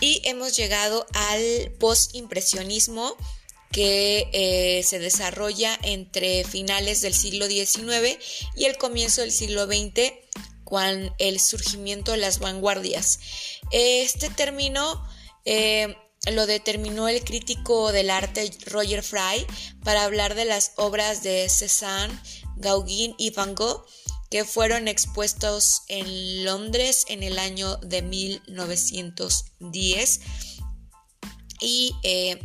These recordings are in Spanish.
Y hemos llegado al postimpresionismo que eh, se desarrolla entre finales del siglo XIX y el comienzo del siglo XX con el surgimiento de las vanguardias. Este término eh, lo determinó el crítico del arte Roger Fry para hablar de las obras de Cézanne, Gauguin y Van Gogh que fueron expuestos en Londres en el año de 1910 y eh,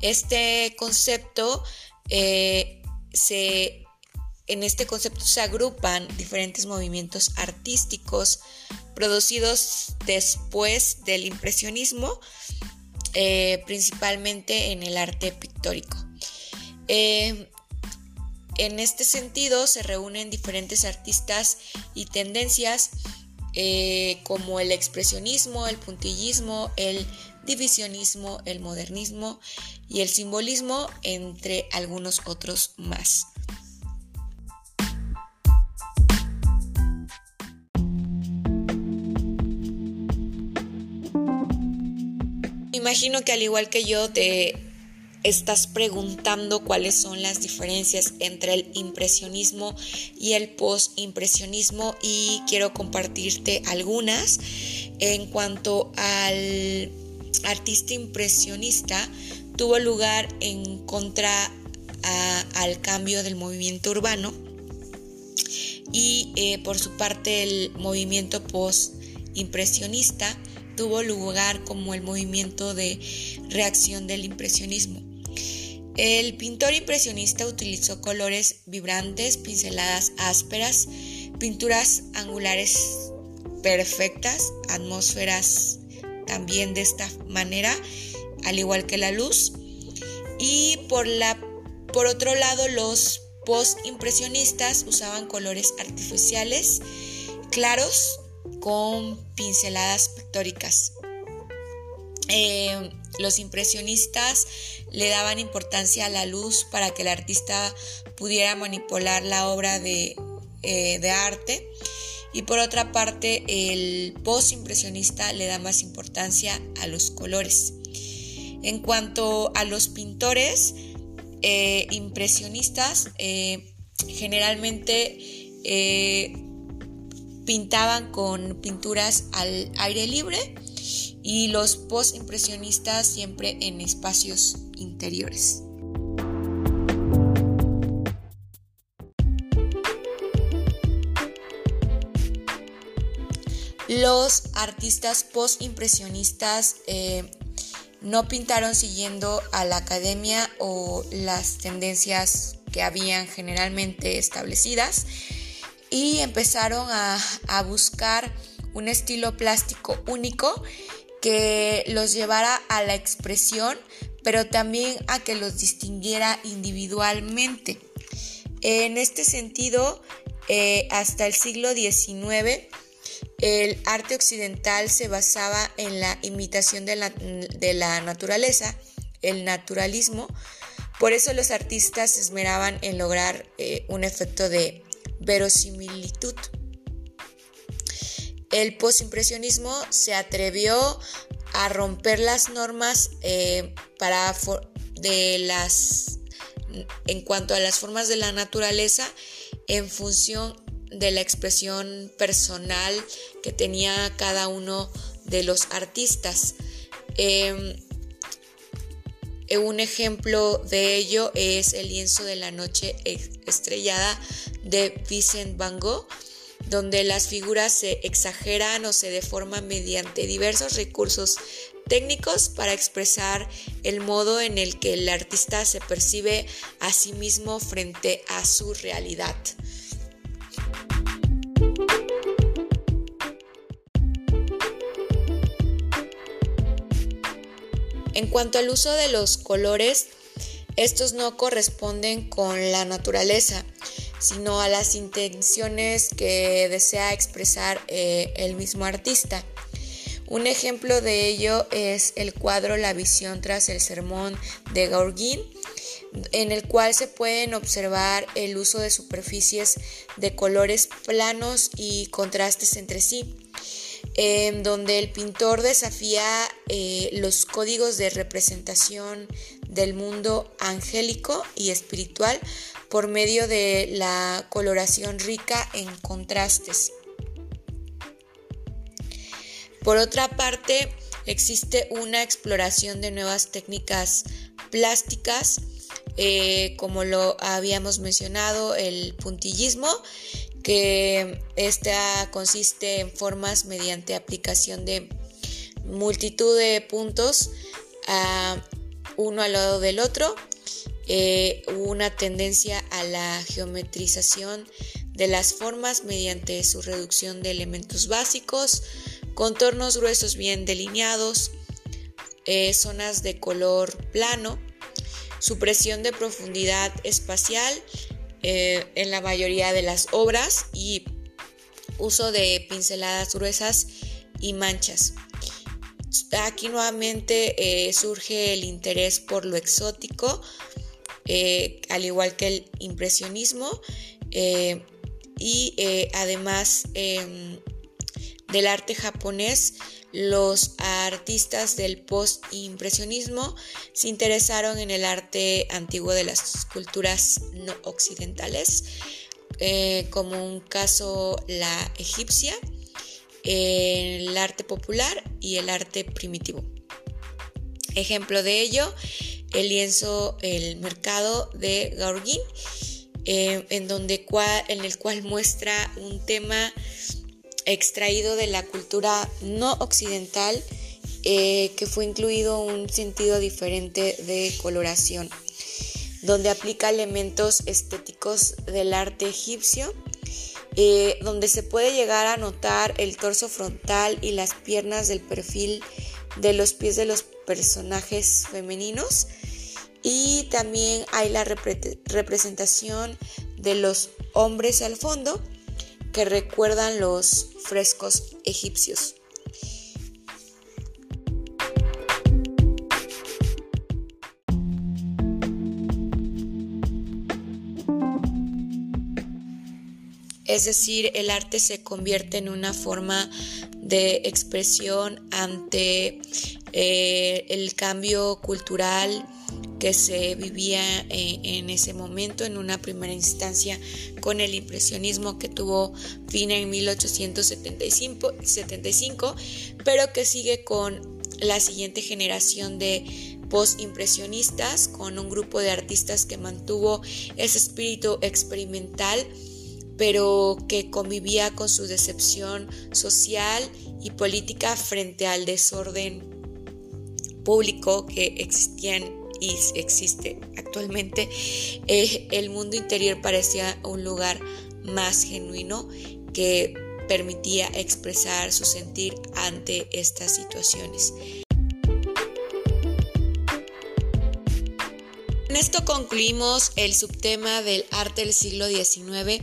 este concepto eh, se en este concepto se agrupan diferentes movimientos artísticos producidos después del impresionismo, eh, principalmente en el arte pictórico. En este sentido se reúnen diferentes artistas y tendencias como el expresionismo, el puntillismo, el divisionismo, el modernismo y el simbolismo, entre algunos otros más. Imagino que al igual que yo te estás preguntando cuáles son las diferencias entre el impresionismo y el postimpresionismo y quiero compartirte algunas en cuanto al artista impresionista tuvo lugar en contra al cambio del movimiento urbano y eh, por su parte el movimiento post-impresionista tuvo lugar como el movimiento de reacción del impresionismo. El pintor impresionista utilizó colores vibrantes, pinceladas ásperas, pinturas angulares perfectas, atmósferas también de esta manera, al igual que la luz. Y por, la, por otro lado, los post-impresionistas usaban colores artificiales claros con pinceladas pictóricas. Eh, los impresionistas le daban importancia a la luz para que el artista pudiera manipular la obra de, eh, arte y por otra parte, el post-impresionista le da más importancia a los colores. En cuanto a los pintores eh, impresionistas, generalmente pintaban con pinturas al aire libre y los post-impresionistas siempre en espacios interiores. Los artistas post-impresionistas eh, no pintaron siguiendo a la academia o las tendencias que habían generalmente establecidas y empezaron a, a buscar un estilo plástico único que los llevara a la expresión, pero también a que los distinguiera individualmente. En este sentido, eh, hasta el siglo XIX, el arte occidental se basaba en la imitación de la, naturaleza, el naturalismo. Por eso los artistas se esmeraban en lograr eh, un efecto de verosimilitud. El postimpresionismo se atrevió a romper las normas eh, para de las en cuanto a las formas de la naturaleza en función de la expresión personal que tenía cada uno de los artistas. Em, un ejemplo de ello es el lienzo de la noche estrellada de Vincent Van Gogh, donde las figuras se exageran o se deforman mediante diversos recursos técnicos para expresar el modo en el que el artista se percibe a sí mismo frente a su realidad. En cuanto al uso de los colores, estos no corresponden con la naturaleza, sino a las intenciones que desea expresar eh, el mismo artista. Un ejemplo de ello es el cuadro La visión tras el sermón de Gauguin, en el cual se pueden observar el uso de superficies de colores planos y contrastes entre sí. En donde el pintor desafía eh, los códigos de representación del mundo angélico y espiritual por medio de la coloración rica en contrastes. Por otra parte, existe una exploración de nuevas técnicas plásticas, eh, como lo habíamos mencionado, el puntillismo, que esta consiste en formas mediante aplicación de multitud de puntos uno al lado del otro, eh, una tendencia a la geometrización de las formas mediante su reducción de elementos básicos, contornos gruesos bien delineados, eh, zonas de color plano, supresión de profundidad espacial eh, en la mayoría de las obras y uso de pinceladas gruesas y manchas. Aquí nuevamente eh, surge el interés por lo exótico, al igual que el impresionismo, y además em, del arte japonés, los artistas del post-impresionismo se interesaron en el arte antiguo de las culturas no occidentales, eh, como un caso la egipcia, el arte popular y el arte primitivo. Ejemplo de ello, el lienzo El mercado de Gauguin, eh, en, donde, en el cual muestra un tema extraído de la cultura no occidental eh, que fue incluido un sentido diferente de coloración, donde aplica elementos estéticos del arte egipcio, eh, donde se puede llegar a notar el torso frontal y las piernas del perfil de los pies de los personajes femeninos. Y también hay la representación de los hombres al fondo que recuerdan los frescos egipcios. Es decir, el arte se convierte en una forma de expresión ante eh, el cambio cultural que se vivía eh, en ese momento en una primera instancia con el impresionismo que tuvo fin en 1875, pero que sigue con la siguiente generación de post-impresionistas, con un grupo de artistas que mantuvo ese espíritu experimental, pero que convivía con su decepción social y política frente al desorden público que existía en existe actualmente, eh, el mundo interior parecía un lugar más genuino que permitía expresar su sentir ante estas situaciones. Con esto concluimos el subtema del arte del siglo XIX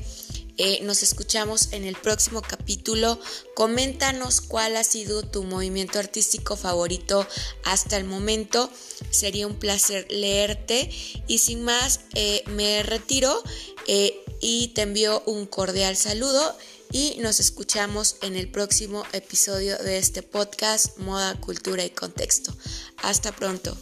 eh, nos escuchamos en el próximo capítulo. Coméntanos cuál ha sido tu movimiento artístico favorito hasta el momento. Sería un placer leerte. Y sin más, eh, me retiro eh, y te envío un cordial saludo. Y nos escuchamos en el próximo episodio de este podcast Moda, Cultura y Contexto. Hasta pronto.